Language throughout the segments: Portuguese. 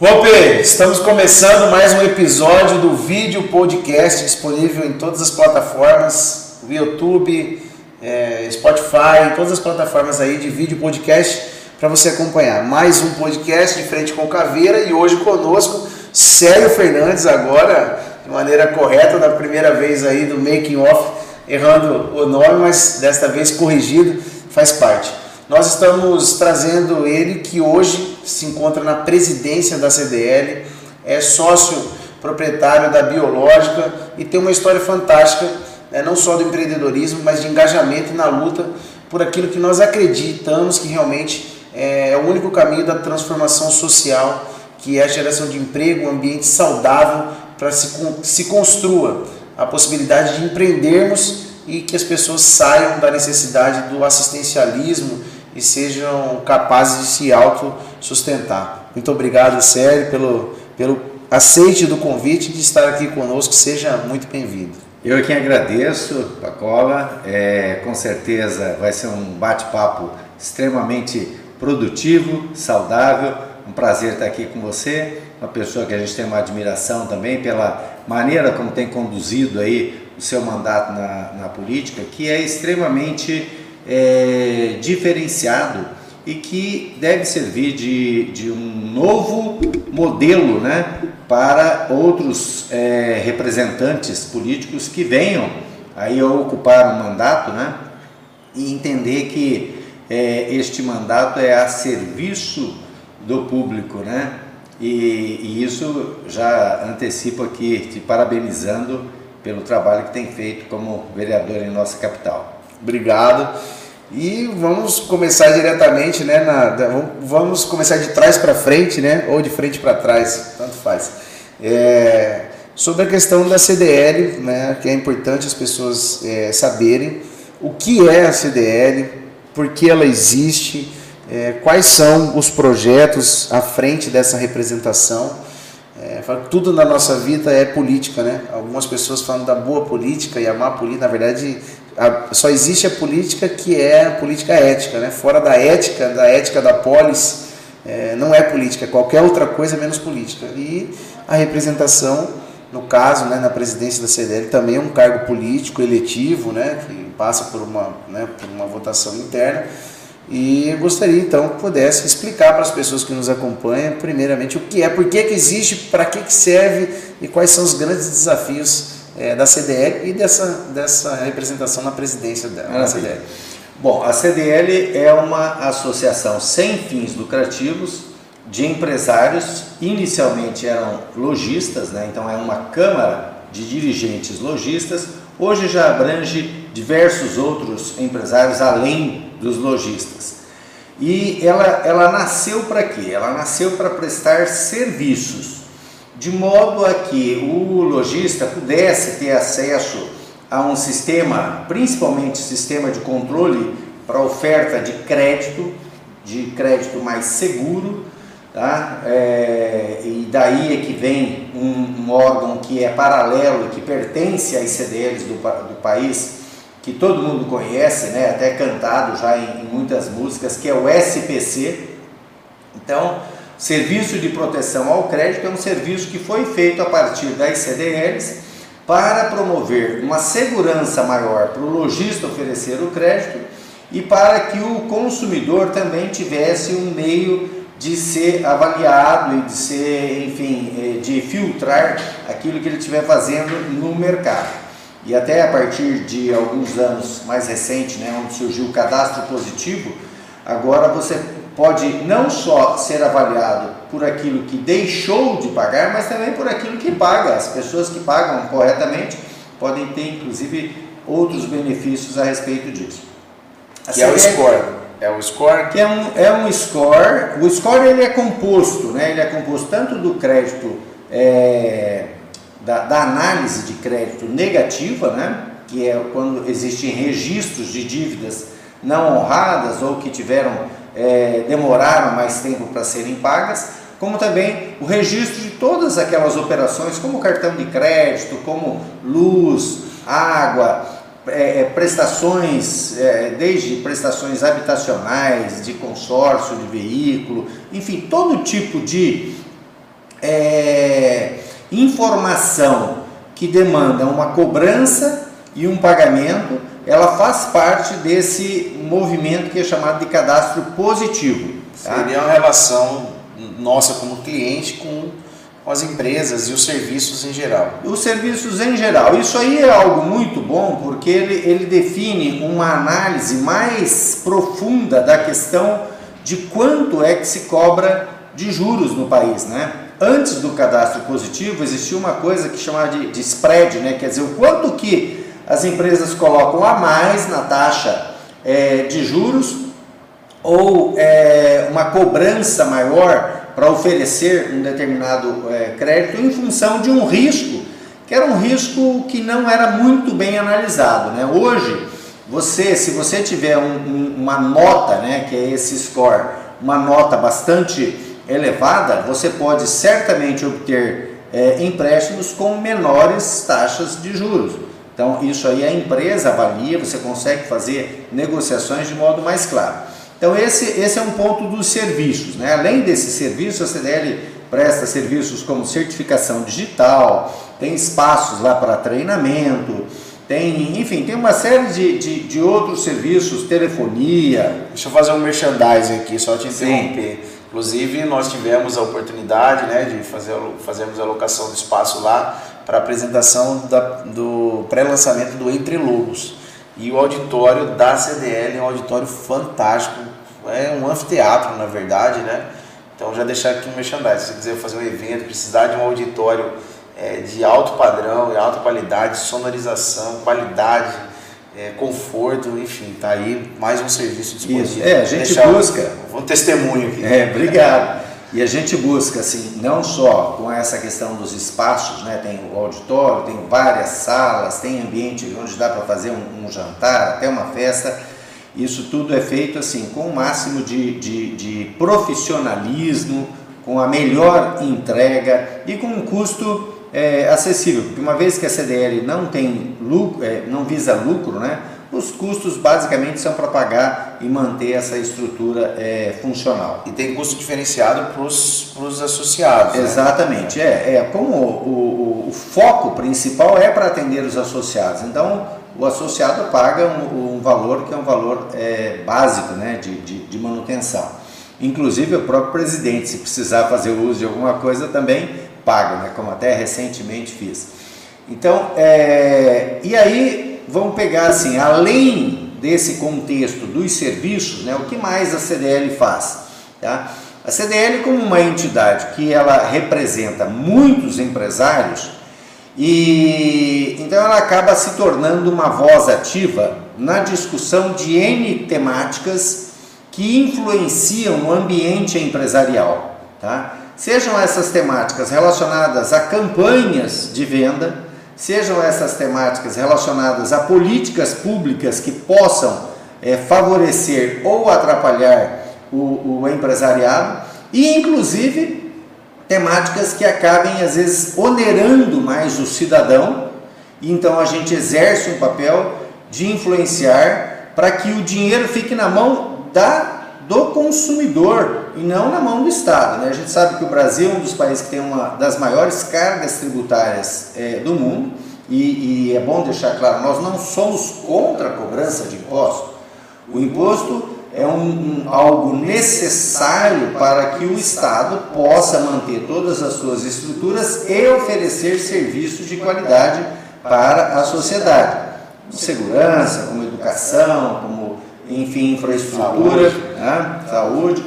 Ope, estamos começando mais um episódio do vídeo podcast disponível em todas as plataformas, YouTube, é, Spotify, todas as plataformas aí de vídeo podcast para você acompanhar. Mais um podcast de frente com Caveira e hoje conosco Célio Fernandes agora de maneira correta da primeira vez aí do making off, errando o nome, mas desta vez corrigido, faz parte. Nós estamos trazendo ele que hoje se encontra na presidência da CDL, é sócio proprietário da Biológica e tem uma história fantástica, né, não só do empreendedorismo, mas de engajamento na luta por aquilo que nós acreditamos que realmente é o único caminho da transformação social, que é a geração de emprego, um ambiente saudável para se, se construa a possibilidade de empreendermos e que as pessoas saiam da necessidade do assistencialismo e sejam capazes de se autossustentar. Muito obrigado, Sérgio, pelo, pelo aceite do convite de estar aqui conosco. Seja muito bem-vindo. Eu quem agradeço, Pacola. É, com certeza vai ser um bate-papo extremamente produtivo, saudável. Um prazer estar aqui com você, uma pessoa que a gente tem uma admiração também pela maneira como tem conduzido aí o seu mandato na, na política, que é extremamente é, diferenciado e que deve servir de, de um novo modelo né, para outros é, representantes políticos que venham aí a ocupar um mandato né, e entender que é, este mandato é a serviço do público. Né, e, e isso já antecipo aqui te parabenizando pelo trabalho que tem feito como vereador em nossa capital. Obrigado. E vamos começar diretamente, né? Na, vamos começar de trás para frente, né? Ou de frente para trás, tanto faz. É, sobre a questão da CDL, né? Que é importante as pessoas é, saberem o que é a CDL, por que ela existe, é, quais são os projetos à frente dessa representação. É, tudo na nossa vida é política, né? Algumas pessoas falam da boa política e a má política, na verdade a, só existe a política que é a política ética, né? Fora da ética, da ética da polis, é, não é política, é qualquer outra coisa menos política. E a representação, no caso, né, na presidência da CDL, também é um cargo político eletivo, né? Que passa por uma, né, por uma votação interna. E eu gostaria então que pudesse explicar para as pessoas que nos acompanham, primeiramente, o que é, por que, que existe, para que, que serve e quais são os grandes desafios é, da CDL e dessa, dessa representação na presidência da CDL. Bom, a CDL é uma associação sem fins lucrativos de empresários, inicialmente eram lojistas, né? então é uma câmara de dirigentes lojistas, hoje já abrange diversos outros empresários além dos lojistas. E ela, ela nasceu para quê? Ela nasceu para prestar serviços de modo a que o lojista pudesse ter acesso a um sistema, principalmente sistema de controle para oferta de crédito, de crédito mais seguro, tá? É, e daí é que vem um, um, órgão que é paralelo que pertence às CDLs do, do país, que todo mundo conhece, né? até cantado já em, em muitas músicas, que é o SPC. Então, Serviço de proteção ao crédito é um serviço que foi feito a partir das CDLs para promover uma segurança maior para o lojista oferecer o crédito e para que o consumidor também tivesse um meio de ser avaliado e de ser, enfim, eh, de filtrar aquilo que ele estiver fazendo no mercado. E até a partir de alguns anos mais recentes, né, onde surgiu o cadastro positivo, agora você pode não só ser avaliado por aquilo que deixou de pagar, mas também por aquilo que paga. As pessoas que pagam corretamente podem ter, inclusive, outros benefícios a respeito disso. Que é o score. É o score? Que é um, é um score. O score ele é composto, né? ele é composto tanto do crédito, é, da, da análise de crédito negativa, né? que é quando existem registros de dívidas não honradas ou que tiveram é, demoraram mais tempo para serem pagas, como também o registro de todas aquelas operações, como cartão de crédito, como luz, água, é, é, prestações, é, desde prestações habitacionais, de consórcio de veículo, enfim, todo tipo de é, informação que demanda uma cobrança e um pagamento, ela faz parte desse movimento que é chamado de cadastro positivo. Tá? Seria uma relação nossa como cliente com as empresas e os serviços em geral. Os serviços em geral. Isso aí é algo muito bom porque ele, ele define uma análise mais profunda da questão de quanto é que se cobra de juros no país, né? Antes do cadastro positivo existia uma coisa que chamava de, de spread, né? Quer dizer, o quanto que as empresas colocam a mais na taxa é, de juros ou é, uma cobrança maior para oferecer um determinado é, crédito em função de um risco que era um risco que não era muito bem analisado. Né? Hoje, você, se você tiver um, um, uma nota, né, que é esse score, uma nota bastante elevada, você pode certamente obter é, empréstimos com menores taxas de juros. Então, isso aí a empresa avalia, você consegue fazer negociações de modo mais claro. Então, esse, esse é um ponto dos serviços. Né? Além desses serviços, a CDL presta serviços como certificação digital, tem espaços lá para treinamento, tem, enfim, tem uma série de, de, de, outros serviços, telefonia. Deixa eu fazer um merchandising aqui, só te interromper. Sim. Inclusive, nós tivemos a oportunidade né, de fazer fazermos a locação do espaço lá para a apresentação da, do pré-lançamento do Entre Lobos. E o auditório da CDL é um auditório fantástico, é um anfiteatro, na verdade, né? Então, já deixar aqui um merchandising. Se você quiser fazer um evento, precisar de um auditório é, de alto padrão, de alta qualidade, sonorização, qualidade, é, conforto, enfim, tá aí mais um serviço disponível. Isso. É, a gente Deixar busca. Um, um testemunho aqui. É, obrigado. E a gente busca, assim, não só com essa questão dos espaços, né? Tem o auditório, tem várias salas, tem ambiente onde dá para fazer um, um, jantar, até uma festa. Isso tudo é feito, assim, com o máximo de, de, de profissionalismo, com a melhor entrega e com um custo é, acessível, porque uma vez que a CDL não tem lucro, é, não visa lucro, né, os custos basicamente são para pagar e manter essa estrutura é, funcional. E tem custo diferenciado para os associados. Né? Exatamente, né? é, é como o, o, o, foco principal é para atender os associados, então o associado paga um, um valor que é um valor é, básico né, de, de, de manutenção. Inclusive o próprio presidente, se precisar fazer uso de alguma coisa também pago, né? como até recentemente fiz. Então, é, e aí vamos pegar assim, além desse contexto dos serviços, né, o que mais a CDL faz? Tá? A CDL como uma entidade que ela representa muitos empresários e então ela acaba se tornando uma voz ativa na discussão de N temáticas que influenciam o ambiente empresarial, tá? Sejam essas temáticas relacionadas a campanhas de venda, sejam essas temáticas relacionadas a políticas públicas que possam é, favorecer ou atrapalhar o, o empresariado, e inclusive temáticas que acabem às vezes onerando mais o cidadão, então a gente exerce um papel de influenciar para que o dinheiro fique na mão da do consumidor e não na mão do Estado. Né? A gente sabe que o Brasil é um dos países que tem uma das maiores cargas tributárias é, do mundo e, e, é bom deixar claro, nós não somos contra a cobrança de imposto. O imposto é um, um, algo necessário para que o Estado possa manter todas as suas estruturas e oferecer serviços de qualidade para a sociedade. Como segurança, como educação, enfim, infraestrutura, saúde. Né? saúde.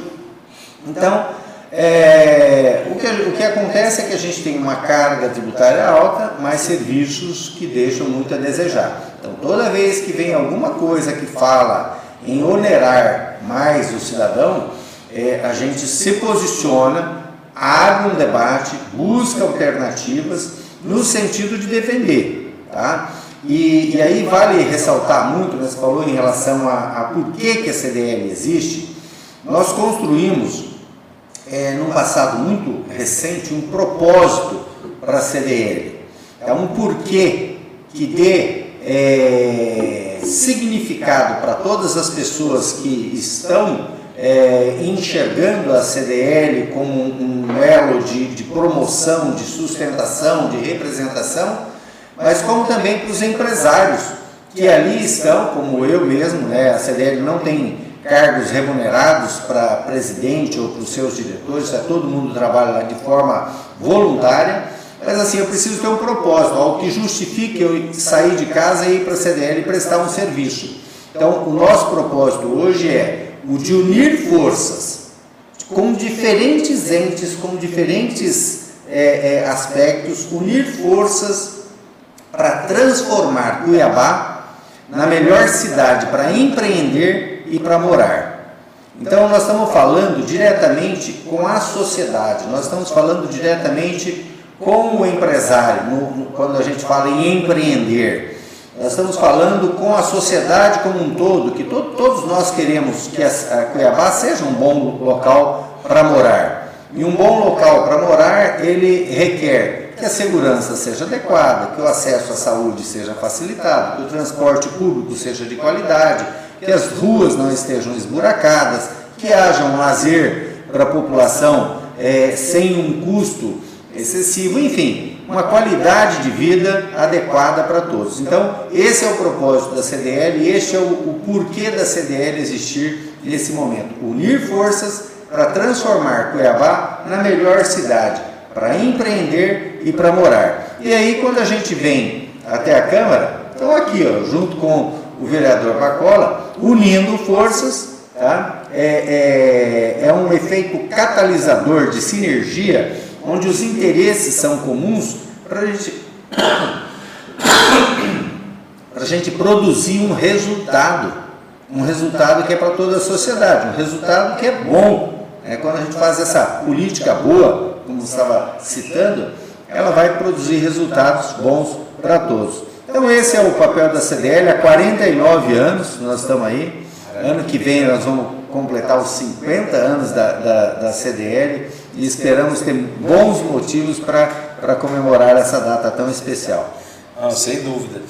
Então, é, o, que, o que acontece é que a gente tem uma carga tributária alta, mas serviços que deixam muito a desejar. Então, toda vez que vem alguma coisa que fala em onerar mais o cidadão, é, a gente se posiciona, abre um debate, busca alternativas no sentido de defender. Tá? E, e aí vale ressaltar muito, né, você falou em relação a, a por que, que a CDL existe, nós construímos, é, num passado muito recente, um propósito para a CDL. É um porquê que dê é, significado para todas as pessoas que estão é, enxergando a CDL como um, elo de, de promoção, de sustentação, de representação, mas como também para os empresários que ali estão, como eu mesmo, né, a CDL não tem cargos remunerados para presidente ou para os seus diretores, é, todo mundo trabalha lá de forma voluntária, mas assim, eu preciso ter um propósito, algo que justifique eu sair de casa e ir para a CDL e prestar um serviço. Então, o nosso propósito hoje é o de unir forças com diferentes entes, com diferentes é, é, aspectos, unir forças para transformar Cuiabá na melhor cidade para empreender e para morar. Então, nós estamos falando diretamente com a sociedade, nós estamos falando diretamente com o empresário, no, no, quando a gente fala em empreender. Nós estamos falando com a sociedade como um todo, que to, todos nós queremos que a, a Cuiabá seja um bom local para morar. E um bom local para morar, ele requer que a segurança seja adequada, que o acesso à saúde seja facilitado, que o transporte público seja de qualidade, que as ruas não estejam esburacadas, que haja um lazer para a população é, sem um custo excessivo, enfim, uma qualidade de vida adequada para todos. Então, esse é o propósito da CDL e este é o, o porquê da CDL existir nesse momento. Unir forças para transformar Cuiabá na melhor cidade, para empreender e para morar. E aí, quando a gente vem até a Câmara, então aqui, ó, junto com o vereador Bacola, unindo forças, tá? é, é, é um efeito catalisador de sinergia onde os interesses são comuns, para a gente, gente produzir um resultado, um resultado que é para toda a sociedade, um resultado que é bom. É, quando a gente faz essa política boa, como estava citando, ela vai produzir resultados bons para todos. Então esse é o papel da CDL, há 49 anos nós estamos aí, ano que vem nós vamos completar os 50 anos da, da, da CDL, e esperamos ter bons motivos para comemorar essa data tão especial. Não, sem dúvida.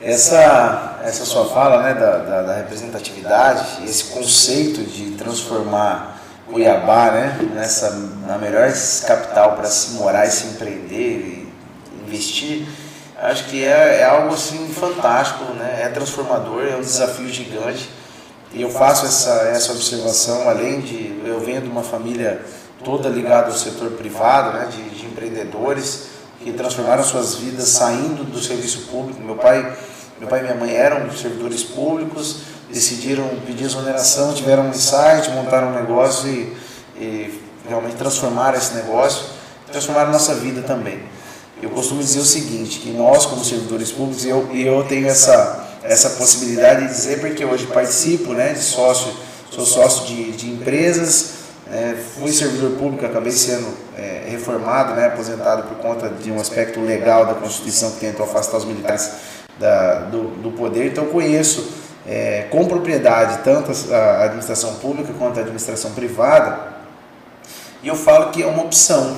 Essa, essa sua fala né, da, da, da representatividade, esse conceito de transformar Cuiabá né, nessa, na melhor capital para se morar e se empreender e investir, acho que é, é algo assim fantástico, né? é transformador, é um desafio gigante. E eu faço essa, essa observação, além de eu venho de uma família toda ligada ao setor privado, né, de, de empreendedores que transformaram suas vidas saindo do serviço público. Meu pai, meu pai e minha mãe eram servidores públicos, decidiram pedir exoneração, tiveram um insight, montaram um negócio e, e realmente transformaram esse negócio, transformaram nossa vida também. Eu costumo dizer o seguinte, que nós como servidores públicos, e eu, eu tenho essa, essa possibilidade de dizer porque hoje participo né, de sócio, sou sócio de, de empresas, é, fui servidor público, acabei sendo é, reformado, né, aposentado por conta de um aspecto legal da Constituição que tentou afastar os militares da, do, do poder. Então conheço é, com propriedade tanto a administração pública quanto a administração privada. E eu falo que é uma opção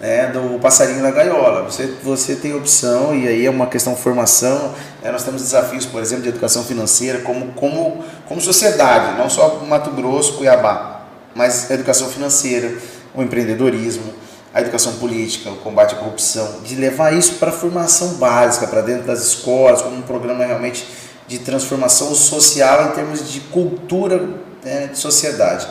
né, do passarinho na gaiola. Você, você tem opção, e aí é uma questão de formação. Né, nós temos desafios, por exemplo, de educação financeira, como, como, como sociedade, não só Mato Grosso, Cuiabá mas a educação financeira, o empreendedorismo, a educação política, o combate à corrupção, de levar isso para a formação básica, para dentro das escolas, como um programa realmente de transformação social em termos de cultura né, de sociedade.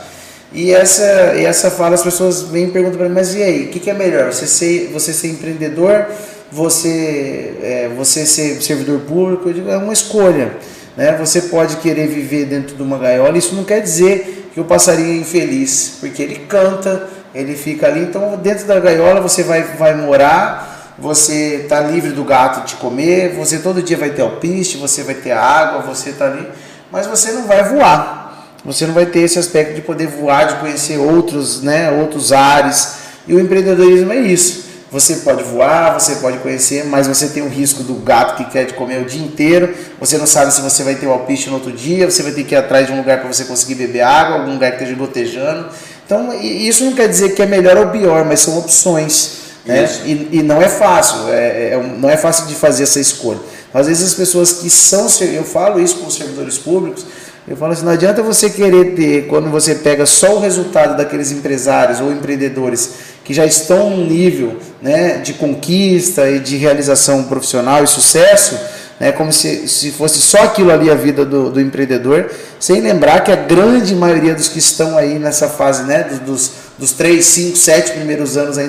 E essa, e essa fala, as pessoas vêm e perguntam para mim, mas e aí, o que, que, é melhor? Você ser, você ser empreendedor, você, é, você ser servidor público? Eu digo, é uma escolha. Né? Você pode querer viver dentro de uma gaiola, isso não quer dizer que o passarinho é infeliz, porque ele canta, ele fica ali, então dentro da gaiola você vai, vai morar, você está livre do gato te comer, você todo dia vai ter alpiste, você vai ter água, você está ali, mas você não vai voar. Você não vai ter esse aspecto de poder voar, de conhecer outros, né, outros ares. E o empreendedorismo é isso. Você pode voar, você pode conhecer, mas você tem o risco do gato que quer te comer o dia inteiro. Você não sabe se você vai ter o alpiste no outro dia, você vai ter que ir atrás de um lugar para você conseguir beber água, algum lugar que esteja gotejando. Então, isso não quer dizer que é melhor ou pior, mas são opções. Né? E, e, não é fácil, é, é, não é fácil de fazer essa escolha. Às vezes as pessoas que são, eu falo isso com os servidores públicos, Eu falo assim, não adianta você querer ter, quando você pega só o resultado daqueles empresários ou empreendedores que já estão num nível né, de conquista e de realização profissional e sucesso, né, como se, se fosse só aquilo ali a vida do, do empreendedor, sem lembrar que a grande maioria dos que estão aí nessa fase né, dos, dos 3, 5, 7 primeiros anos aí,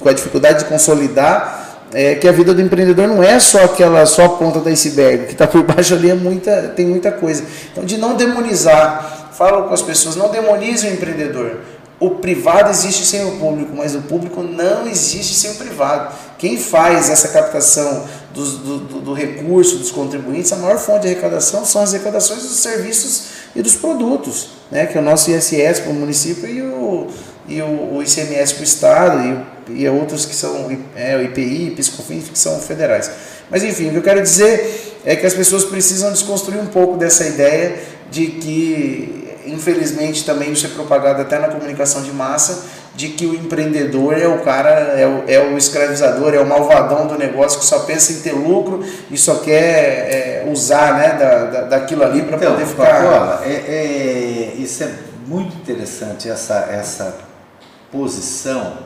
com a dificuldade de consolidar, é, que a vida do empreendedor não é só aquela só a ponta do iceberg, que está por baixo ali é muita, tem muita coisa. Então, de não demonizar, falo com as pessoas, não demonize o empreendedor. O privado existe sem o público, mas o público não existe sem o privado. Quem faz essa captação do, do, do recurso dos contribuintes, a maior fonte de arrecadação são as arrecadações dos serviços e dos produtos, né? que é o nosso ISS para o município e o, e o, o ICMS para o Estado e, e outros que são é, o IPI, Piscofins, que são federais. Mas enfim, o que eu quero dizer é que as pessoas precisam desconstruir um pouco dessa ideia de que, infelizmente, também isso é propagado até na comunicação de massa, de que o empreendedor é o cara, é o, é o escravizador, é o malvadão do negócio que só pensa em ter lucro e só quer é, usar né, da, da, daquilo ali para então, poder ficar. é, é, isso é muito interessante, essa, essa posição,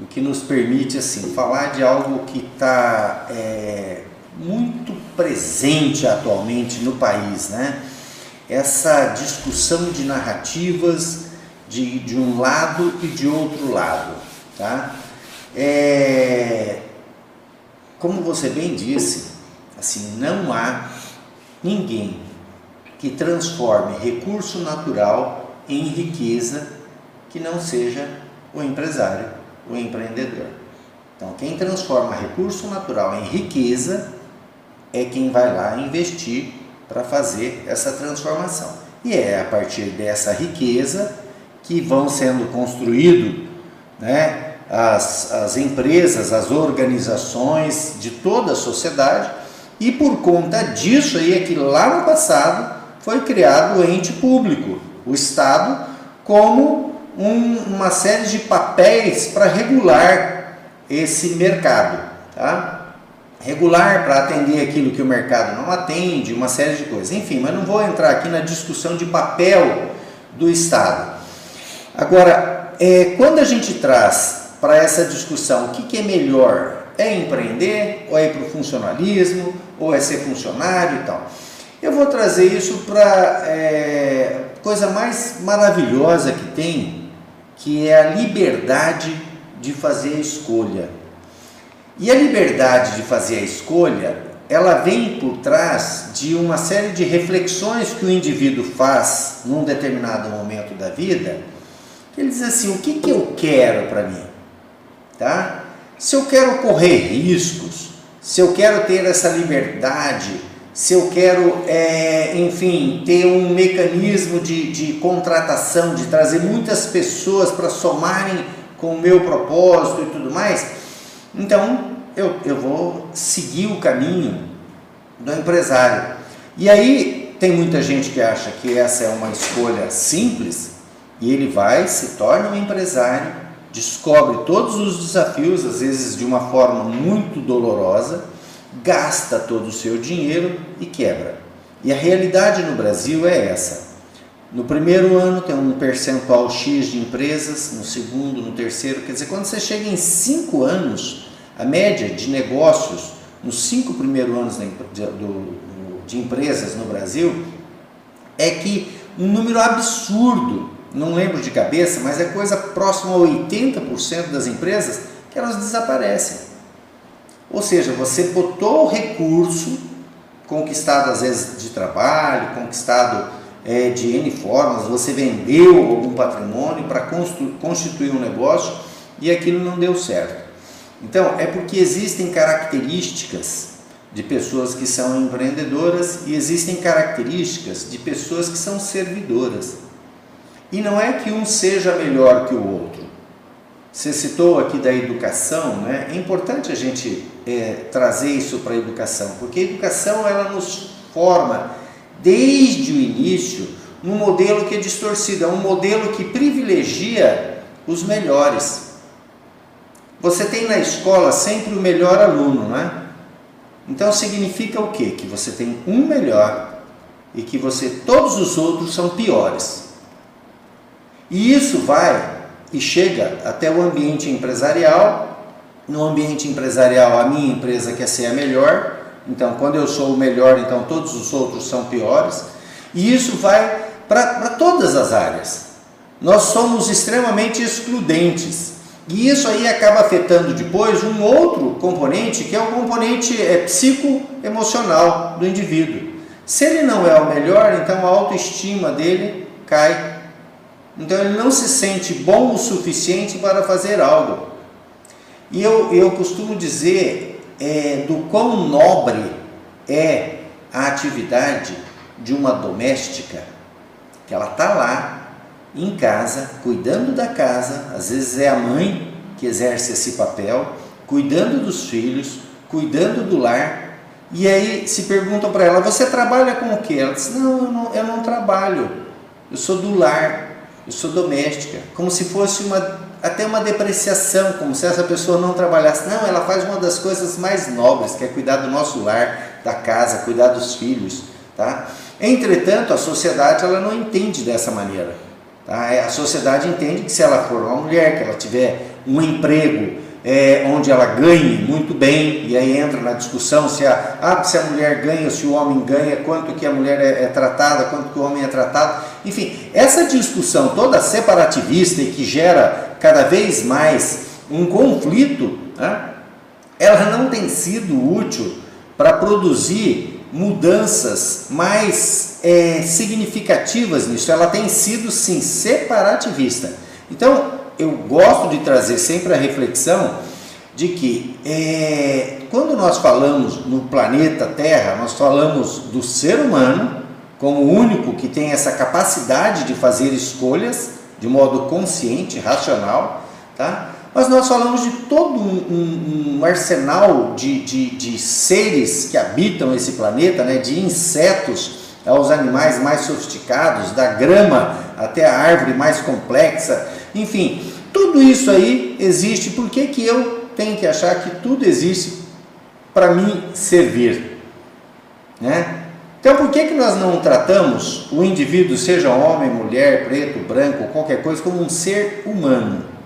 o que nos permite assim falar de algo que está é, muito presente atualmente no país, né? Essa discussão de narrativas de, de um lado e de outro lado, tá? É, como você bem disse, assim não há ninguém que transforme recurso natural em riqueza que não seja o empresário, o empreendedor. Então, quem transforma recurso natural em riqueza é quem vai lá investir para fazer essa transformação. E é a partir dessa riqueza que vão sendo construídos né, as, as empresas, as organizações de toda a sociedade, e por conta disso aí é que lá no passado foi criado o ente público, o Estado, como um, uma série de papéis para regular esse mercado, tá? Regular para atender aquilo que o mercado não atende, uma série de coisas. Enfim, mas não vou entrar aqui na discussão de papel do Estado. Agora, é, quando a gente traz para essa discussão o que, que é melhor, é empreender ou é ir para o funcionalismo ou é ser funcionário e tal. Eu vou trazer isso para é, coisa mais maravilhosa que tem que é a liberdade de fazer a escolha. E a liberdade de fazer a escolha, ela vem por trás de uma série de reflexões que o indivíduo faz num determinado momento da vida. Ele diz assim: o que, que eu quero para mim? Tá? Se eu quero correr riscos, se eu quero ter essa liberdade se eu quero, é, enfim, ter um mecanismo de, de contratação, de trazer muitas pessoas para somarem com o meu propósito e tudo mais, então eu, eu vou seguir o caminho do empresário. E aí tem muita gente que acha que essa é uma escolha simples e ele vai, se torna um empresário, descobre todos os desafios, às vezes de uma forma muito dolorosa gasta todo o seu dinheiro e quebra. E a realidade no Brasil é essa. No primeiro ano tem um percentual X de empresas, no segundo, no terceiro, quer dizer, quando você chega em cinco anos, a média de negócios nos cinco primeiros anos de, empresas no Brasil é que um número absurdo, não lembro de cabeça, mas é coisa próxima a 80% das empresas que elas desaparecem. Ou seja, você botou o recurso conquistado às vezes de trabalho, conquistado é, de N formas, você vendeu algum patrimônio para constituir um negócio e aquilo não deu certo. Então, é porque existem características de pessoas que são empreendedoras e existem características de pessoas que são servidoras. E não é que um seja melhor que o outro. Você citou aqui da educação, né? É importante a gente é, trazer isso para a educação, porque a educação ela nos forma desde o início num modelo que é distorcido, é um modelo que privilegia os melhores. Você tem na escola sempre o melhor aluno, né? Então significa o quê? Que você tem um melhor e que você todos os outros são piores. E isso vai e chega até o ambiente empresarial. No ambiente empresarial, a minha empresa quer ser a melhor, então quando eu sou o melhor, então todos os outros são piores. E isso vai para todas as áreas. Nós somos extremamente excludentes. E isso aí acaba afetando depois um outro componente, que é o componente é, psicoemocional do indivíduo. Se ele não é o melhor, então a autoestima dele cai. Então ele não se sente bom o suficiente para fazer algo. E eu, eu costumo dizer é, do quão nobre é a atividade de uma doméstica, que ela está lá em casa, cuidando da casa, às vezes é a mãe que exerce esse papel, cuidando dos filhos, cuidando do lar. E aí se perguntam para ela: Você trabalha com o que? Ela diz: não eu, não, eu não trabalho, eu sou do lar, eu sou doméstica. Como se fosse uma, até uma depreciação, como se essa pessoa não trabalhasse. Não, ela faz uma das coisas mais nobres, que é cuidar do nosso lar, da casa, cuidar dos filhos. Tá? Entretanto, a sociedade ela não entende dessa maneira. Tá? É, a sociedade entende que se ela for uma mulher, que ela tiver um emprego é, onde ela ganhe muito bem, e aí entra na discussão se a, ah, se a mulher ganha, se o homem ganha, quanto que a mulher é, é tratada, quanto que o homem é tratado. Enfim, essa discussão toda separativista e que gera cada vez mais um conflito, né, ela não tem sido útil para produzir mudanças mais é, significativas nisso. Ela tem sido sim separativista. Então eu gosto de trazer sempre a reflexão de que é, quando nós falamos no planeta Terra, nós falamos do ser humano como único que tem essa capacidade de fazer escolhas de modo consciente, racional, tá? Mas nós falamos de todo um, um, um arsenal de, de, de, seres que habitam esse planeta, né? de insetos aos animais mais sofisticados, da grama até a árvore mais complexa, enfim, tudo isso aí existe. Por que, que eu tenho que achar que tudo existe para mim servir? Né? Então, por que, que nós não tratamos o indivíduo, seja homem, mulher, preto, branco, qualquer coisa, como um ser humano?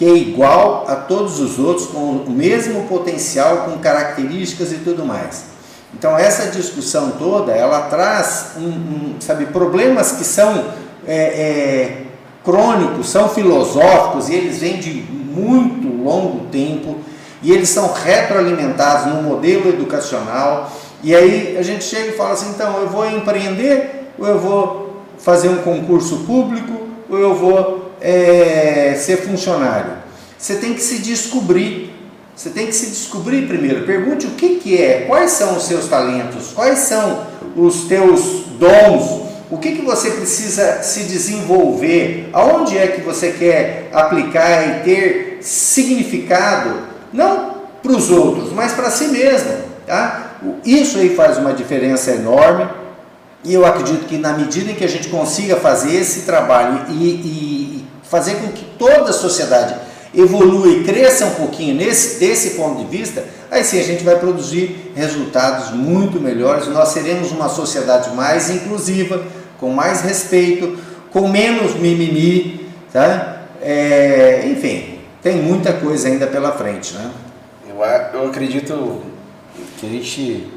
que é igual a todos os outros, com o mesmo potencial, com características e tudo mais. Então essa discussão toda, ela traz um, um sabe, problemas que são é, é, crônicos, são filosóficos e eles vêm de muito longo tempo e eles são retroalimentados no modelo educacional. E aí a gente chega e fala assim, então eu vou empreender ou eu vou fazer um concurso público ou eu vou é, ser funcionário? Você tem que se descobrir. Você tem que se descobrir primeiro. Pergunte o que, que é, quais são os seus talentos, quais são os teus dons, o que, que você precisa se desenvolver, aonde é que você quer aplicar e ter significado, não para os outros, mas para si mesmo. Tá? Isso aí faz uma diferença enorme. E eu acredito que na medida em que a gente consiga fazer esse trabalho e, e, fazer com que toda a sociedade evolua e cresça um pouquinho nesse, desse ponto de vista, aí sim a gente vai produzir resultados muito melhores. Nós seremos uma sociedade mais inclusiva, com mais respeito, com menos mimimi, tá? É, enfim, tem muita coisa ainda pela frente, né? Eu, eu acredito que a gente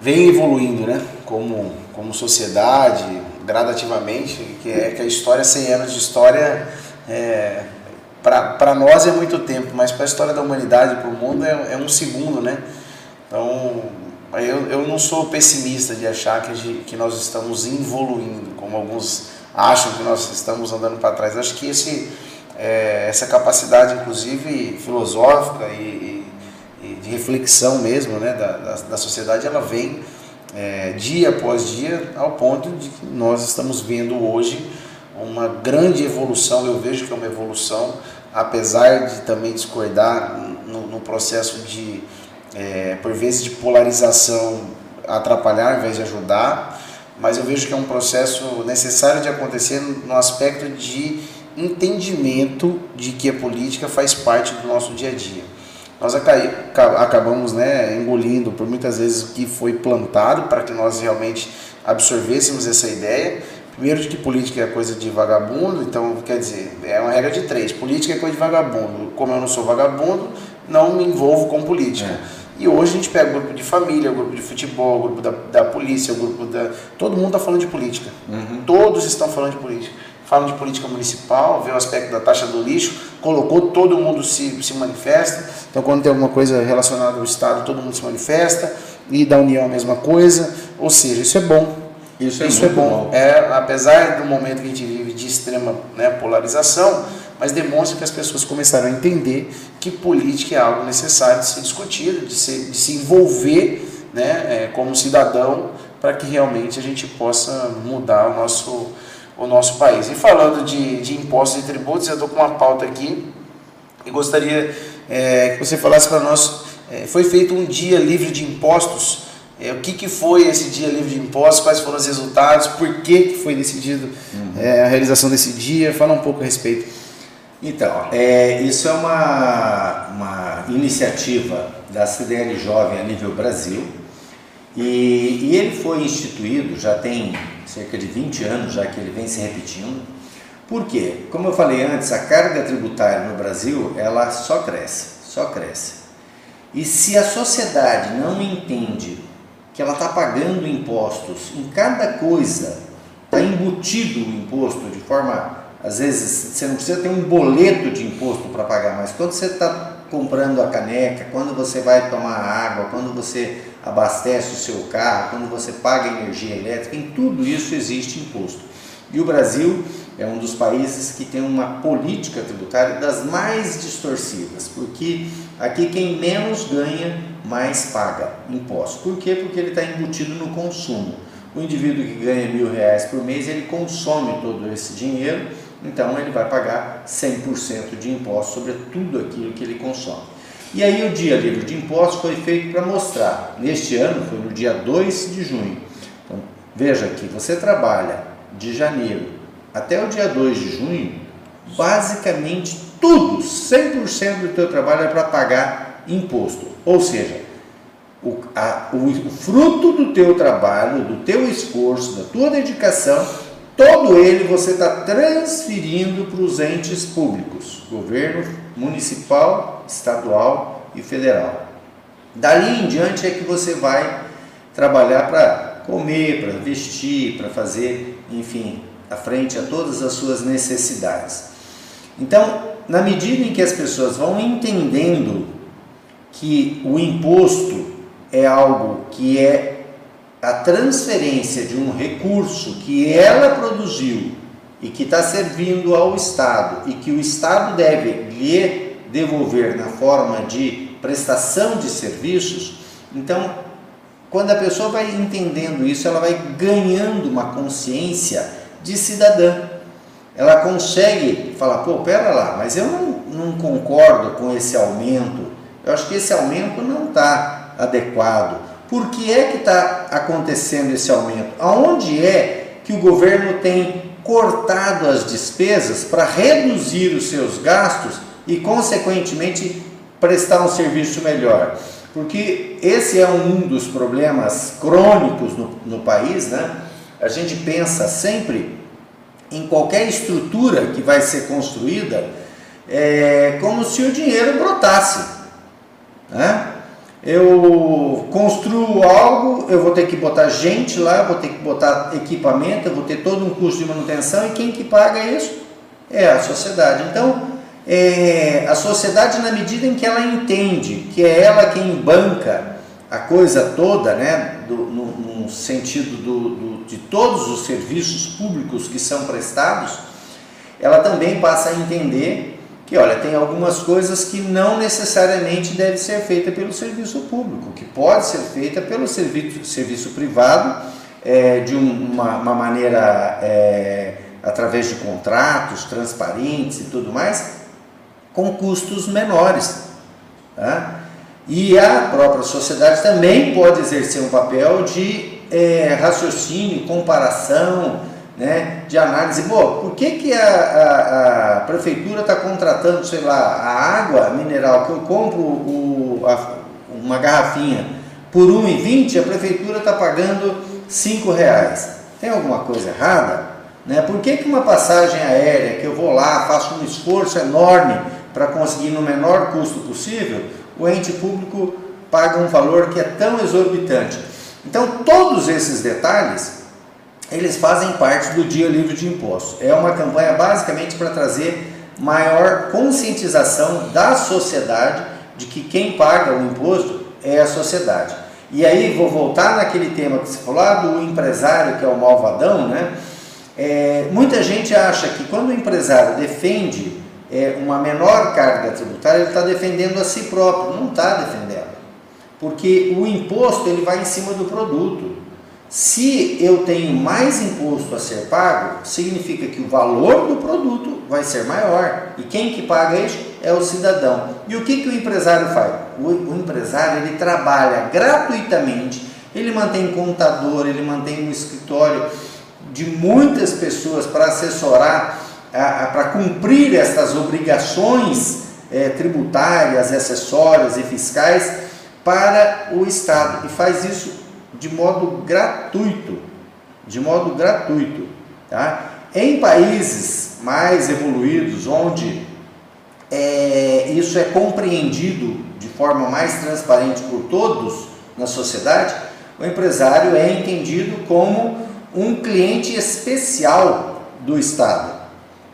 vem evoluindo, né? Como, como sociedade, gradativamente, que é que a história, 100 anos de história, é, para nós é muito tempo, mas para a história da humanidade, para o mundo, é, é, um segundo, né? Então, eu, eu não sou pessimista de achar que, que nós estamos evoluindo, como alguns acham que nós estamos andando para trás. Acho que esse, é, essa capacidade, inclusive filosófica e, e de reflexão mesmo né, da, da, da sociedade, ela vem é, dia após dia, ao ponto de que nós estamos vendo hoje uma grande evolução. Eu vejo que é uma evolução, apesar de também discordar no, no processo de, é, por vezes, de polarização atrapalhar ao invés de ajudar, mas eu vejo que é um processo necessário de acontecer no aspecto de entendimento de que a política faz parte do nosso dia a dia nós acabamos né, engolindo por muitas vezes o que foi plantado para que nós realmente absorvêssemos essa ideia. Primeiro de que política é coisa de vagabundo, então quer dizer, é uma regra de três. Política é coisa de vagabundo. Como eu não sou vagabundo, não me envolvo com política. É. E hoje a gente pega o grupo de família, o grupo de futebol, o grupo da, da polícia, o grupo da. Todo mundo está falando de política. Uhum. Todos estão falando de política. Falam de política municipal, vê o aspecto da taxa do lixo, colocou, todo mundo se, se manifesta. Então, quando tem alguma coisa relacionada ao Estado, todo mundo se manifesta. E da União a mesma coisa. Ou seja, isso é bom. Isso é, isso é bom. bom. É, apesar do momento que a gente vive de extrema né, polarização, mas demonstra que as pessoas começaram a entender que política é algo necessário de ser discutido, de, ser, de se envolver né, é, como cidadão para que realmente a gente possa mudar o nosso, o nosso país. E falando de, de impostos e tributos, eu estou com uma pauta aqui e gostaria é, que você falasse para nós. É, foi feito um dia livre de impostos. É, o que, que foi esse dia livre de impostos? Quais foram os resultados? Por que, que foi decidido uhum. É, a realização desse dia? Fala um pouco a respeito. Então, é, isso é uma, uma iniciativa da CDL Jovem a nível Brasil e, e, ele foi instituído já tem cerca de 20 anos, já que ele vem se repetindo. Por quê? Como eu falei antes, a carga tributária no Brasil ela só cresce, só cresce. E se a sociedade não entende que ela está pagando impostos em cada coisa, está embutido o imposto de forma às vezes você não precisa ter um boleto de imposto para pagar, mas quando você está comprando a caneca, quando você vai tomar água, quando você abastece o seu carro, quando você paga energia elétrica, em tudo isso existe imposto. E o Brasil é um dos países que tem uma política tributária das mais distorcidas, porque aqui quem menos ganha, mais paga imposto. Por quê? Porque ele está embutido no consumo. O indivíduo que ganha mil reais por mês, ele consome todo esse dinheiro então ele vai pagar 100% de imposto sobre tudo aquilo que ele consome. E aí o dia livre de impostos foi feito para mostrar, neste ano foi no dia 2 de junho. Então, veja que você trabalha de janeiro até o dia 2 de junho, basicamente tudo, 100% do teu trabalho é para pagar imposto. Ou seja, o, a, o, o fruto do teu trabalho, do teu esforço, da tua dedicação todo ele você está transferindo para os entes públicos, governo municipal, estadual e federal. Dali em diante é que você vai trabalhar para comer, para vestir, para fazer, enfim, à frente a todas as suas necessidades. Então, na medida em que as pessoas vão entendendo que o imposto é algo que é a transferência de um recurso que ela produziu e que está servindo ao Estado e que o Estado deve lhe devolver na forma de prestação de serviços, então, quando a pessoa vai entendendo isso, ela vai ganhando uma consciência de cidadã. Ela consegue falar, pô, pera lá, mas eu não, não concordo com esse aumento, eu acho que esse aumento não está adequado por que é que está acontecendo esse aumento? Aonde é que o governo tem cortado as despesas para reduzir os seus gastos e, consequentemente, prestar um serviço melhor? Porque esse é um dos problemas crônicos no, no país, né? A gente pensa sempre em qualquer estrutura que vai ser construída é, como se o dinheiro brotasse. Né? eu construo algo, eu vou ter que botar gente lá, vou ter que botar equipamento, eu vou ter todo um custo de manutenção e quem que paga isso? É a sociedade. Então, é, a sociedade na medida em que ela entende que é ela quem banca a coisa toda, né, do, no, no, sentido do, do, de todos os serviços públicos que são prestados, ela também passa a entender que olha, tem algumas coisas que não necessariamente deve ser feita pelo serviço público, que pode ser feita pelo serviço, serviço privado é, de uma, uma maneira é, através de contratos transparentes e tudo mais, com custos menores. Tá? E a própria sociedade também pode exercer um papel de é, raciocínio, comparação, né, de análise. Bom, por que, que a, a, a prefeitura está contratando, sei lá, a água mineral que eu compro o, a, uma garrafinha por R$ 1,20 a prefeitura está pagando R$ reais. Tem alguma coisa errada? Né? Por que, que uma passagem aérea que eu vou lá, faço um esforço enorme para conseguir no menor custo possível, o ente público paga um valor que é tão exorbitante? Então, todos esses detalhes, eles fazem parte do Dia Livre de Impostos. É uma campanha basicamente para trazer maior conscientização da sociedade de que quem paga o imposto é a sociedade. E aí vou voltar naquele tema que você falou lá do empresário que é o malvadão, né? É, muita gente acha que quando o empresário defende é, uma menor carga tributária, ele está defendendo a si próprio. Não está defendendo. Porque o imposto ele vai em cima do produto. Se eu tenho mais imposto a ser pago, significa que o valor do produto vai ser maior. E quem que paga isso é o cidadão. E o que, que o empresário faz? O, o empresário ele trabalha gratuitamente, ele mantém contador, ele mantém um escritório de muitas pessoas para assessorar, para cumprir essas obrigações é, tributárias, acessórias e fiscais para o Estado. E faz isso de modo gratuito, de modo gratuito, tá? Em países mais evoluídos, onde é, isso é compreendido de forma mais transparente por todos na sociedade, o empresário é entendido como um cliente especial do Estado,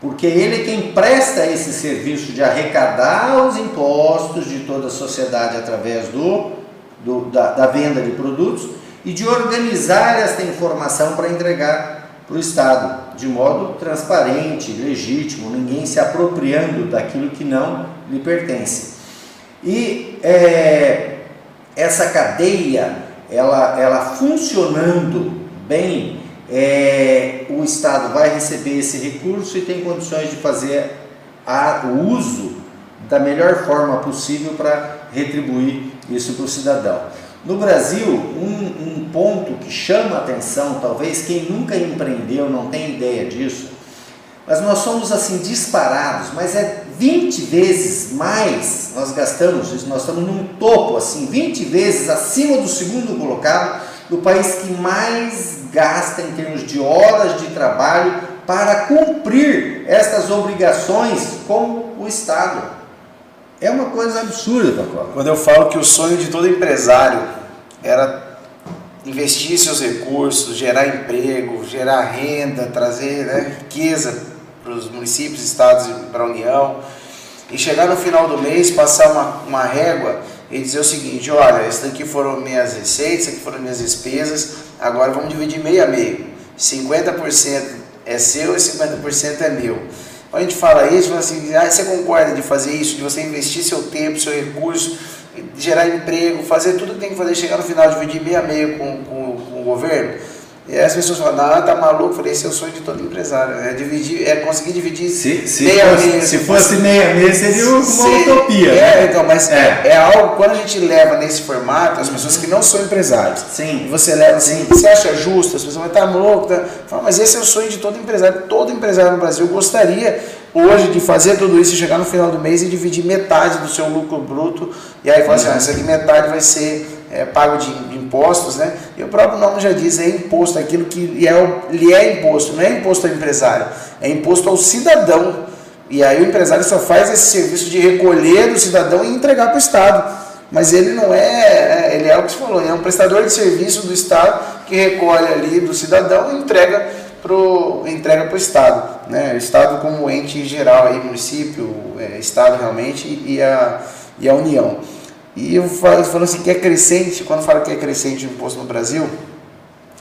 porque ele é quem presta esse serviço de arrecadar os impostos de toda a sociedade através do, do da, da venda de produtos e de organizar esta informação para entregar para o Estado, de modo transparente, legítimo, ninguém se apropriando daquilo que não lhe pertence. E é, essa cadeia, ela, ela funcionando bem, é, o Estado vai receber esse recurso e tem condições de fazer a, o uso da melhor forma possível para retribuir isso para o cidadão. No Brasil, um, um ponto que chama a atenção, talvez quem nunca empreendeu não tenha ideia disso, mas nós somos assim disparados, mas é 20 vezes mais nós gastamos, nós estamos num topo assim, 20 vezes acima do segundo colocado, do país que mais gasta em termos de horas de trabalho para cumprir estas obrigações com o Estado. É uma coisa absurda, Pacola. Quando eu falo que o sonho de todo empresário era investir seus recursos, gerar emprego, gerar renda, trazer né, riqueza para os municípios, estados e para a União, e chegar no final do mês, passar uma, uma régua e dizer o seguinte, olha, essas daqui foram minhas receitas, aqui foram minhas despesas, agora vamos dividir meio a meio. 50% é seu e 50% é meu. Quando a gente fala isso, fala assim, ah, você concorda de fazer isso, de você investir seu tempo, seu recurso, gerar emprego, fazer tudo que tem que fazer, chegar no final, dividir meio a meio com, com, com o governo? E as pessoas falam, não, tá maluco. Eu falei, esse é o sonho de todo empresário. É, dividir, é conseguir dividir se, se meia fosse, meia. Se fosse meia meia, seria uma se, utopia. É, né? então, mas é. é. algo, quando a gente leva nesse formato, as pessoas que não são empresários, Sim. você leva assim, você acha justo, as pessoas vão estar tá louco, tá? Fala, mas esse é o sonho de todo empresário. Todo empresário no Brasil gostaria hoje de fazer tudo isso e chegar no final do mês e dividir metade do seu lucro bruto. E aí fala assim, ah, isso aqui metade vai ser é, pago de, impostos, né? E o próprio nome já diz, é imposto, aquilo que lhe é, lhe é imposto, não é imposto ao empresário, é imposto ao cidadão. E aí o empresário só faz esse serviço de recolher do cidadão e entregar para o Estado. Mas ele não é, é, ele é o que você falou, é um prestador de serviço do Estado que recolhe ali do cidadão e entrega pro, entrega para o Estado. Né? O Estado como ente geral, aí, município, é, Estado realmente e a, e a União. E eu falo, falo assim que é crescente, quando falo que é crescente o imposto no Brasil,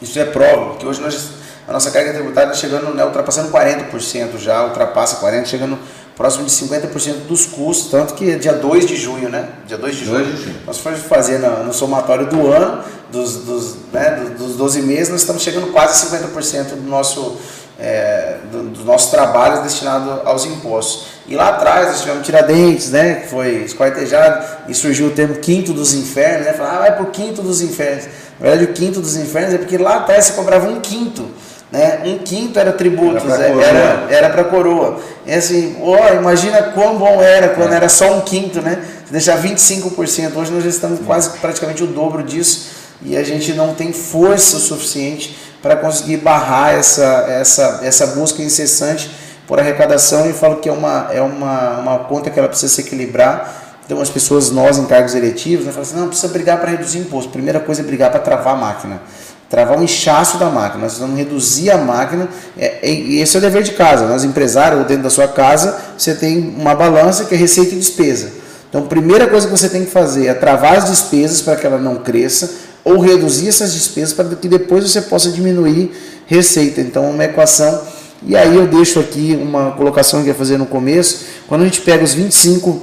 isso é prova, que hoje nós, a nossa carga tributária está chegando, né, ultrapassando 40% já, ultrapassa 40%, chegando próximo de 50% dos custos, tanto que é dia 2 de junho, né? Dia 2 de junho, de nós fomos fazer no, no, somatório do ano, dos, dos, né, dos 12 meses, nós estamos chegando quase 50% do nosso, é, do, do nosso trabalho destinado aos impostos. E lá atrás nós tivemos Tiradentes, né, que foi esquartejado, e surgiu o termo quinto dos infernos, né? Falar, ah, vai pro quinto dos infernos. Na verdade, o quinto dos infernos é porque lá atrás você cobrava um quinto né? Um quinto era tributos, era para coroa. Era, era coroa. E assim, oh, imagina quão bom era quando é. era só um quinto, né? deixar 25%. Hoje nós já estamos quase praticamente o dobro disso e a gente não tem força o suficiente para conseguir barrar essa, essa, essa busca incessante por arrecadação e falo que é uma, é uma, uma conta que ela precisa se equilibrar. Então as pessoas, nós em cargos eletivos, né, falam assim, não, precisa brigar para reduzir imposto. Primeira coisa é brigar para travar a máquina. Travar o inchaço da máquina. Nós precisamos reduzir a máquina. É, e esse é o dever de casa. Nós empresários, ou dentro da sua casa, você tem uma balança que é receita e despesa. Então, a primeira coisa que você tem que fazer é travar as despesas para que ela não cresça, ou reduzir essas despesas para que depois você possa diminuir receita. Então, uma equação. E aí eu deixo aqui uma colocação que eu ia fazer no começo. Quando a gente pega os 25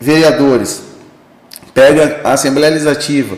vereadores, pega a Assembleia Legislativa,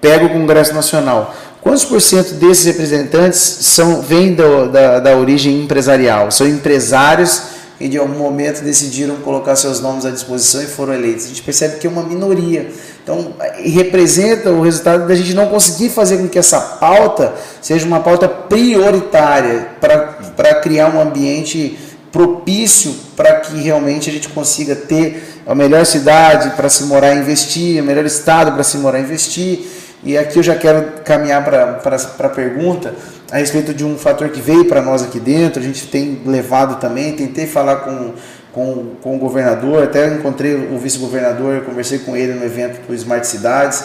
pega o Congresso Nacional, quantos por cento desses representantes são, vêm do, da, da origem empresarial? São empresários que de algum momento decidiram colocar seus nomes à disposição e foram eleitos. A gente percebe que é uma minoria. Então, representa o resultado da gente não conseguir fazer com que essa pauta seja uma pauta prioritária para criar um ambiente propício para que realmente a gente consiga ter a melhor cidade para se morar e investir, o melhor estado para se morar e investir. E aqui eu já quero caminhar para a pergunta a respeito de um fator que veio para nós aqui dentro, a gente tem levado também, tentei falar com, com, com o governador, até encontrei o vice-governador, conversei com ele no evento do Smart Cidades,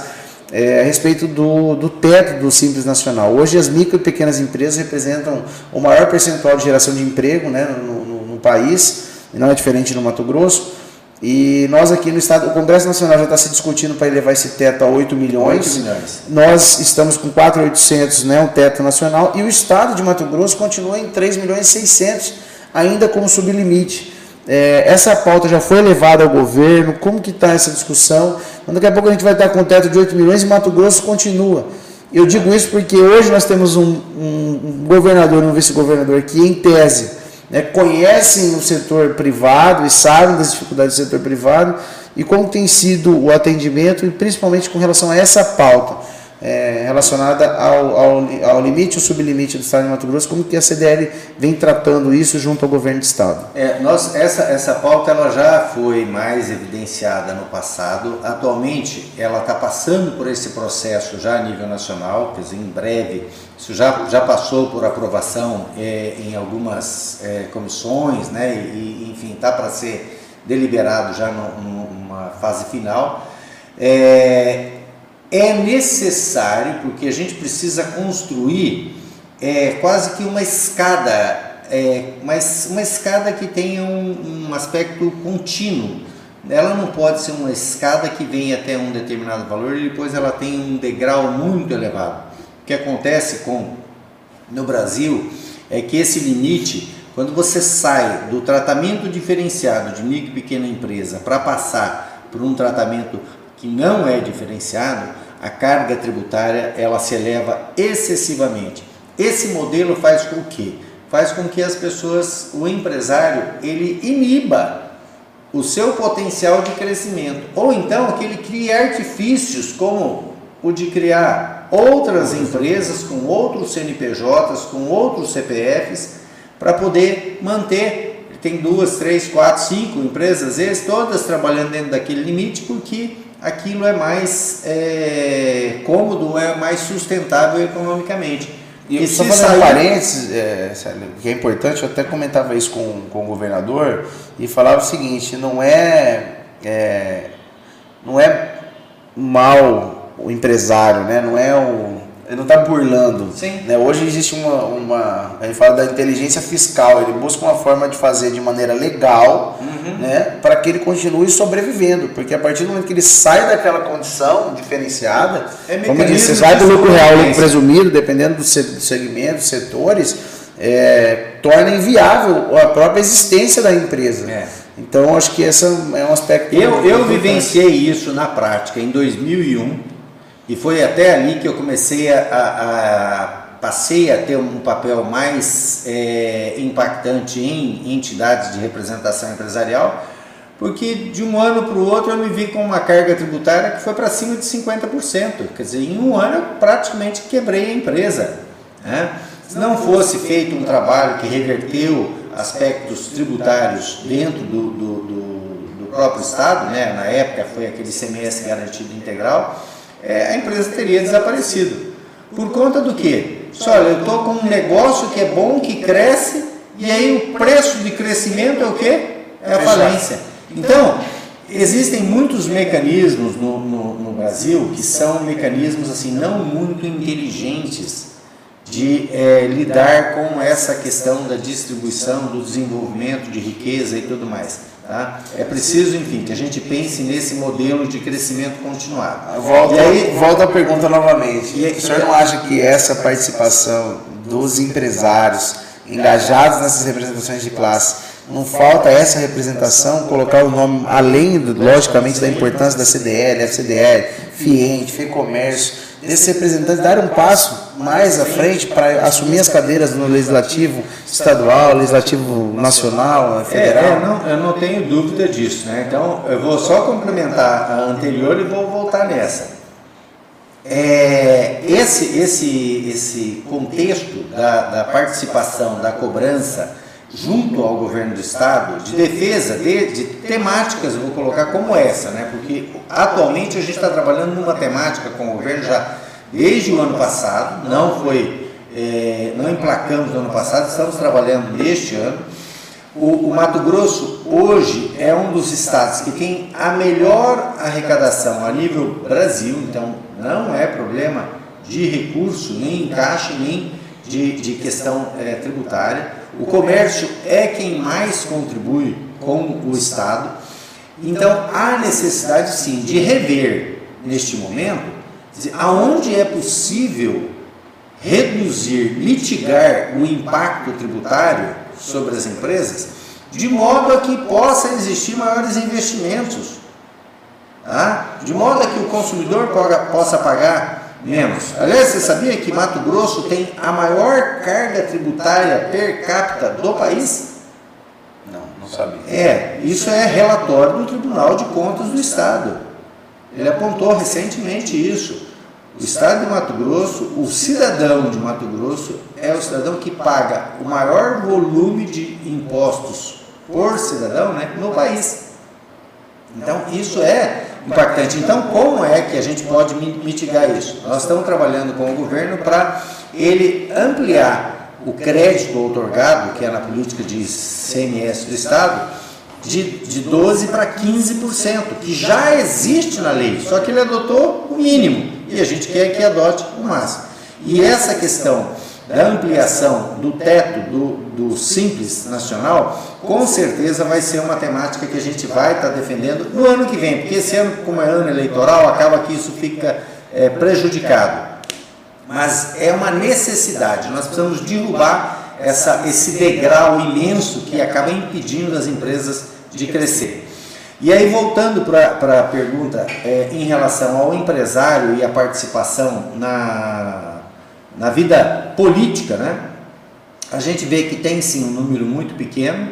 é, a respeito do, do teto do Simples Nacional. Hoje as micro e pequenas empresas representam o maior percentual de geração de emprego né, no, no, no país, e não é diferente no Mato Grosso. E nós aqui no estado, o Congresso Nacional já está se discutindo para elevar esse teto a 8 milhões. 8 milhões. Nós estamos com 4.800, né, um teto nacional, e o estado de Mato Grosso continua em 3 milhões e 600, ainda como sublimite. É, essa pauta já foi levada ao governo, como que está essa discussão? Daqui a pouco a gente vai estar com um teto de 8 milhões e Mato Grosso continua. Eu digo isso porque hoje nós temos um, um, um governador e um vice-governador que, em tese, né, conhecem o setor privado e sabem das dificuldades do setor privado e como tem sido o atendimento, e principalmente com relação a essa pauta é, relacionada ao, ao, ao limite ou sublimite do Estado de Mato Grosso, como que a CDL vem tratando isso junto ao governo do Estado? É, nós, essa, essa pauta ela já foi mais evidenciada no passado, atualmente ela está passando por esse processo já a nível nacional, quer dizer, em breve isso já, já passou por aprovação é, em algumas é, comissões, né, e, enfim, está para ser deliberado já numa fase final. É, é necessário, porque a gente precisa construir é, quase que uma escada, é, mas uma escada que tenha um, um aspecto contínuo. Ela não pode ser uma escada que vem até um determinado valor e depois ela tem um degrau muito elevado. O que acontece com no Brasil é que esse limite, quando você sai do tratamento diferenciado de micro e pequena empresa para passar por um tratamento que não é diferenciado, a carga tributária ela se eleva excessivamente. Esse modelo faz com que faz com que as pessoas, o empresário, ele iniba o seu potencial de crescimento, ou então que ele crie artifícios como o de criar outras empresas com outros CNPJs, com outros CPFs, para poder manter. Tem duas, três, quatro, cinco empresas, às vezes, todas trabalhando dentro daquele limite, porque aquilo é mais é, cômodo, é mais sustentável economicamente. E, e só fazendo sair... um parênteses, é, que é importante, eu até comentava isso com, com o governador e falava o seguinte, não é, é não é mal o empresário, né? não é o ele não está burlando. Sim. Né? Hoje existe uma, uma. A gente fala da inteligência fiscal, ele busca uma forma de fazer de maneira legal uhum. né? para que ele continue sobrevivendo. Porque a partir do momento que ele sai daquela condição diferenciada, é como eu disse, você sai do lucro real, lucro presumido, dependendo do segmento, setores, é, torna inviável a própria existência da empresa. É. Então, acho que esse é um aspecto. Eu, eu vivenciei isso na prática em 2001 e foi até ali que eu comecei a, a, a passei a ter um papel mais é, impactante em entidades de representação empresarial, porque de um ano para o outro eu me vi com uma carga tributária que foi para cima de 50%. Quer dizer, em um ano eu praticamente quebrei a empresa. Né? Se não fosse feito um trabalho que reverteu aspectos tributários dentro do, do, do, do próprio Estado, né? na época foi aquele CMS garantido integral, é, a empresa teria desaparecido. Por conta do quê? Só, olha, eu estou com um negócio que é bom, que cresce, e aí o preço de crescimento é o quê? É a falência. Então, existem muitos mecanismos no, no, no Brasil que são mecanismos assim não muito inteligentes de é, lidar com essa questão da distribuição, do desenvolvimento de riqueza e tudo mais. Tá? É preciso, enfim, que a gente pense nesse modelo de crescimento continuado. Volta, aí, volta a pergunta novamente. E aí, o senhor não acha que essa participação dos empresários engajados nessas representações de classe não falta essa representação, colocar o nome, além, logicamente, da importância da CDL, FCDL, FIENTE, FEComércio, desses representantes dar um passo mais à frente para assumir as cadeiras no legislativo estadual, legislativo nacional, federal? É, é, não, eu não tenho dúvida disso. Né? Então, eu vou só complementar a anterior e vou voltar nessa. É, esse, esse, esse contexto da, da participação, da cobrança junto ao governo do estado de defesa de, de temáticas, vou colocar como essa, né? porque atualmente a gente está trabalhando numa temática com o governo já desde o ano passado, não foi, é, não emplacamos no ano passado, estamos trabalhando neste ano. O, o, Mato Grosso hoje é um dos estados que tem a melhor arrecadação a nível Brasil, então não é problema de recurso, nem encaixe, nem de, de questão é, tributária. O comércio é quem mais contribui com o Estado. Então há necessidade sim de rever neste momento aonde é possível reduzir, mitigar o impacto tributário sobre as empresas, de modo a que possa existir maiores investimentos, tá? de modo a que o consumidor possa pagar menos. Aliás, você sabia que Mato Grosso tem a maior carga tributária per capita do país? Não, não sabia. É, isso é relatório do Tribunal de Contas do Estado. Ele apontou recentemente isso. O Estado de Mato Grosso, o cidadão de Mato Grosso, é o cidadão que paga o maior volume de impostos por cidadão né, no país. Então, isso é impactante. Então, como é que a gente pode mitigar isso? Nós estamos trabalhando com o governo para ele ampliar o crédito outorgado, que é na política de CMS do Estado, de, de 12% para 15%, que já existe na lei, só que ele adotou o mínimo e a gente quer que adote o máximo. E essa questão da ampliação do teto do, do Simples Nacional, com certeza vai ser uma temática que a gente vai estar defendendo no ano que vem, porque esse ano, como é ano eleitoral, acaba que isso fica é, prejudicado. Mas é uma necessidade, nós precisamos derrubar essa, esse degrau imenso que acaba impedindo as empresas de crescer. E aí, voltando para a pergunta é, em relação ao empresário e a participação na, na vida política, né? a gente vê que tem sim um número muito pequeno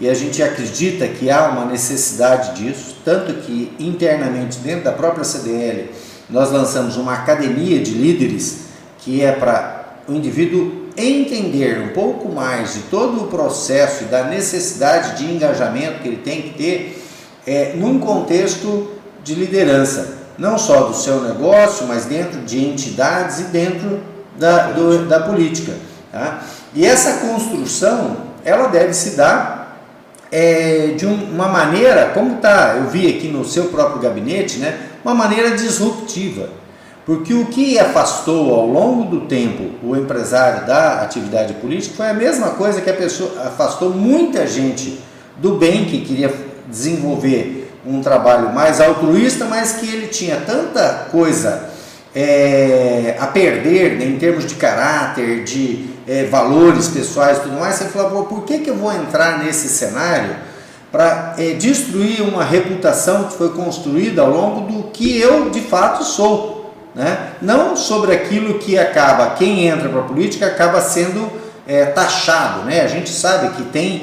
e a gente acredita que há uma necessidade disso, tanto que internamente, dentro da própria CDL, nós lançamos uma academia de líderes que é para o indivíduo entender um pouco mais de todo o processo e da necessidade de engajamento que ele tem que ter é, num contexto de liderança, não só do seu negócio, mas dentro de entidades e dentro da, do, da política. Tá? E essa construção, ela deve se dar é, de um, uma maneira, como tá, eu vi aqui no seu próprio gabinete, né, uma maneira disruptiva. Porque o que afastou ao longo do tempo o empresário da atividade política foi a mesma coisa que a pessoa afastou muita gente do bem que queria desenvolver um trabalho mais altruísta, mas que ele tinha tanta coisa é, a perder né, em termos de caráter, de é, valores pessoais e tudo mais, você falou, por que, que eu vou entrar nesse cenário para é, destruir uma reputação que foi construída ao longo do que eu de fato sou? Né? não sobre aquilo que acaba, quem entra para a política acaba sendo é, taxado. Né? A gente sabe que tem